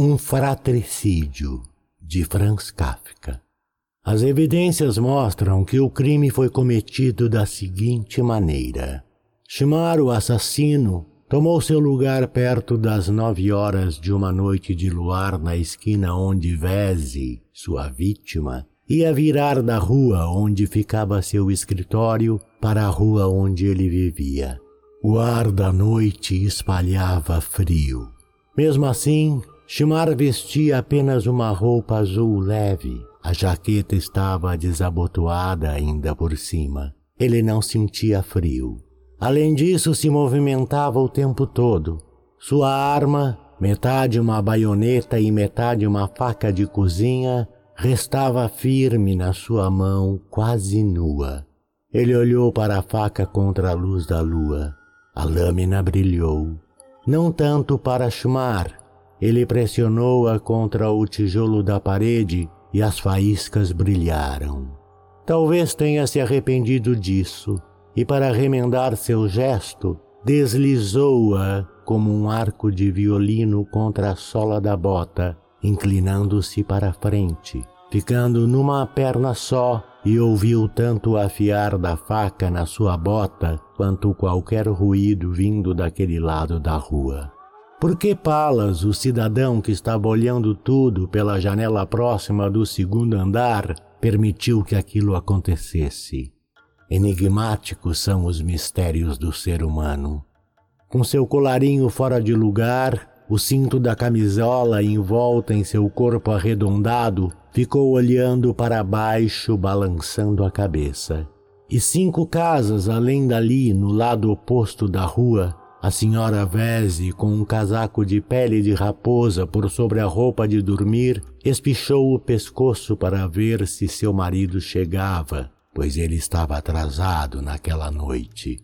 Um fratricídio de Franz Kafka. As evidências mostram que o crime foi cometido da seguinte maneira: Shimar, o assassino, tomou seu lugar perto das nove horas de uma noite de luar na esquina onde Vese, sua vítima, ia virar da rua onde ficava seu escritório para a rua onde ele vivia. O ar da noite espalhava frio. Mesmo assim, Shimar vestia apenas uma roupa azul leve. A jaqueta estava desabotoada ainda por cima. Ele não sentia frio. Além disso, se movimentava o tempo todo. Sua arma, metade uma baioneta e metade uma faca de cozinha, restava firme na sua mão, quase nua. Ele olhou para a faca contra a luz da lua. A lâmina brilhou. Não tanto para Shmar, ele pressionou-a contra o tijolo da parede e as faíscas brilharam. Talvez tenha se arrependido disso e, para remendar seu gesto, deslizou-a como um arco de violino contra a sola da bota, inclinando-se para frente, ficando numa perna só e ouviu tanto o afiar da faca na sua bota quanto qualquer ruído vindo daquele lado da rua. Por que Palas, o cidadão que estava olhando tudo pela janela próxima do segundo andar, permitiu que aquilo acontecesse? Enigmáticos são os mistérios do ser humano. Com seu colarinho fora de lugar, o cinto da camisola envolta em seu corpo arredondado, ficou olhando para baixo, balançando a cabeça. E cinco casas além dali, no lado oposto da rua, a senhora Vese, com um casaco de pele de raposa por sobre a roupa de dormir, espichou o pescoço para ver se seu marido chegava, pois ele estava atrasado naquela noite.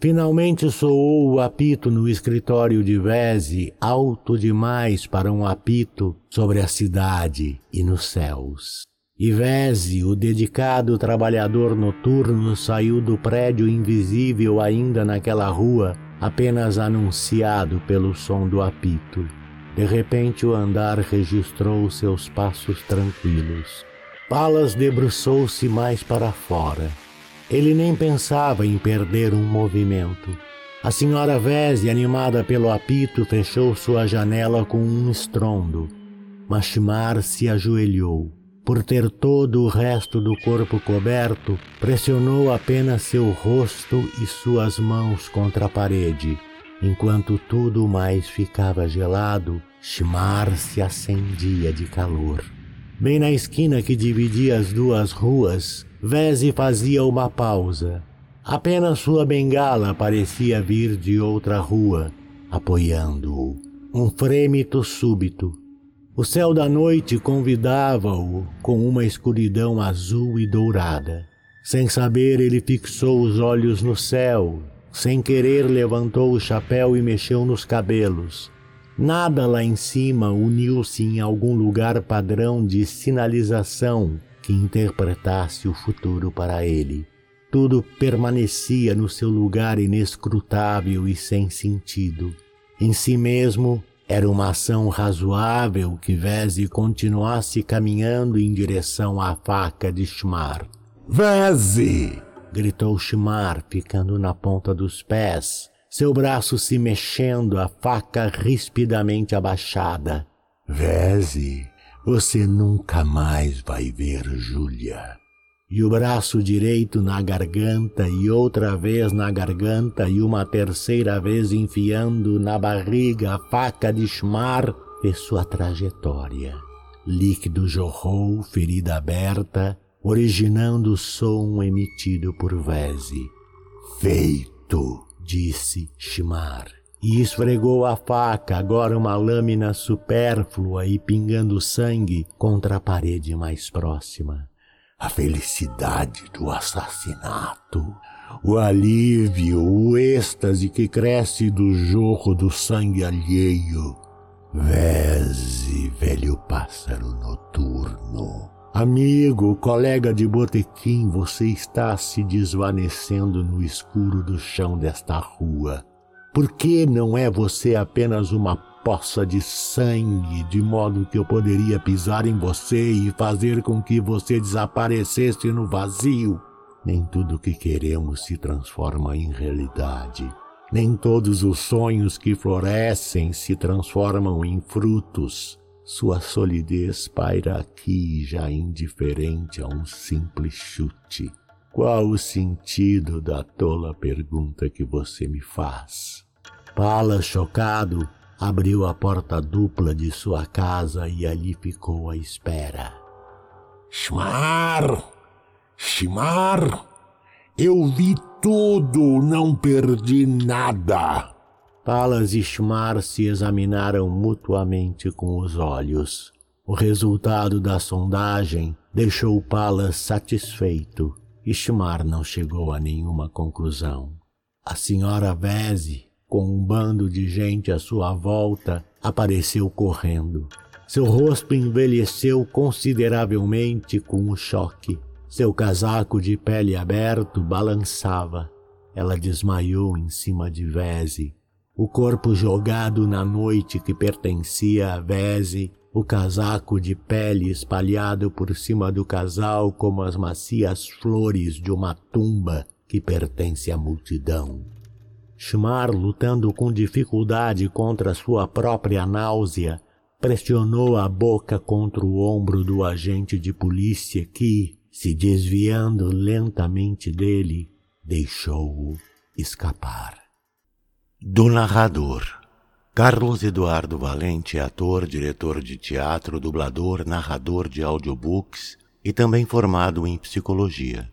Finalmente soou o apito no escritório de Vese, alto demais para um apito sobre a cidade e nos céus. E Vese, o dedicado trabalhador noturno, saiu do prédio invisível ainda naquela rua apenas anunciado pelo som do apito. De repente o andar registrou seus passos tranquilos. Palas debruçou-se mais para fora. Ele nem pensava em perder um movimento. A senhora Vese, animada pelo apito, fechou sua janela com um estrondo. Machimar se ajoelhou por ter todo o resto do corpo coberto, pressionou apenas seu rosto e suas mãos contra a parede. Enquanto tudo mais ficava gelado, Shmar se acendia de calor. Bem na esquina que dividia as duas ruas, Vese fazia uma pausa. Apenas sua bengala parecia vir de outra rua, apoiando-o. Um frêmito súbito o céu da noite convidava-o com uma escuridão azul e dourada. Sem saber, ele fixou os olhos no céu. Sem querer, levantou o chapéu e mexeu nos cabelos. Nada lá em cima uniu-se em algum lugar padrão de sinalização que interpretasse o futuro para ele. Tudo permanecia no seu lugar inescrutável e sem sentido. Em si mesmo, era uma ação razoável que Vese continuasse caminhando em direção à faca de Shmar. Vese! gritou Shmar, ficando na ponta dos pés, seu braço se mexendo, a faca rispidamente abaixada. Vese, você nunca mais vai ver Júlia e o braço direito na garganta e outra vez na garganta e uma terceira vez enfiando na barriga a faca de Shmar fez sua trajetória. Líquido jorrou, ferida aberta, originando o som emitido por Vese. Feito, disse Shmar. E esfregou a faca, agora uma lâmina supérflua e pingando sangue, contra a parede mais próxima a felicidade do assassinato, o alívio, o êxtase que cresce do jorro do sangue alheio. Veze, velho pássaro noturno. Amigo, colega de botequim, você está se desvanecendo no escuro do chão desta rua. Por que não é você apenas uma poça de sangue, de modo que eu poderia pisar em você e fazer com que você desaparecesse no vazio. Nem tudo que queremos se transforma em realidade. Nem todos os sonhos que florescem se transformam em frutos. Sua solidez paira aqui, já indiferente a um simples chute. Qual o sentido da tola pergunta que você me faz? Pala, chocado, abriu a porta dupla de sua casa e ali ficou à espera. Shmar! Shmar! Eu vi tudo, não perdi nada. Palas e Shmar se examinaram mutuamente com os olhos. O resultado da sondagem deixou Palas satisfeito e Shmar não chegou a nenhuma conclusão. A senhora Vese, com um bando de gente à sua volta, apareceu correndo. Seu rosto envelheceu consideravelmente com o choque. Seu casaco de pele aberto balançava. Ela desmaiou em cima de Vese. O corpo jogado na noite que pertencia a Vese, o casaco de pele espalhado por cima do casal como as macias flores de uma tumba que pertence à multidão. Schmar, lutando com dificuldade contra sua própria náusea, pressionou a boca contra o ombro do agente de polícia que, se desviando lentamente dele, deixou-o escapar. Do narrador. Carlos Eduardo Valente é ator, diretor de teatro, dublador, narrador de audiobooks e também formado em psicologia.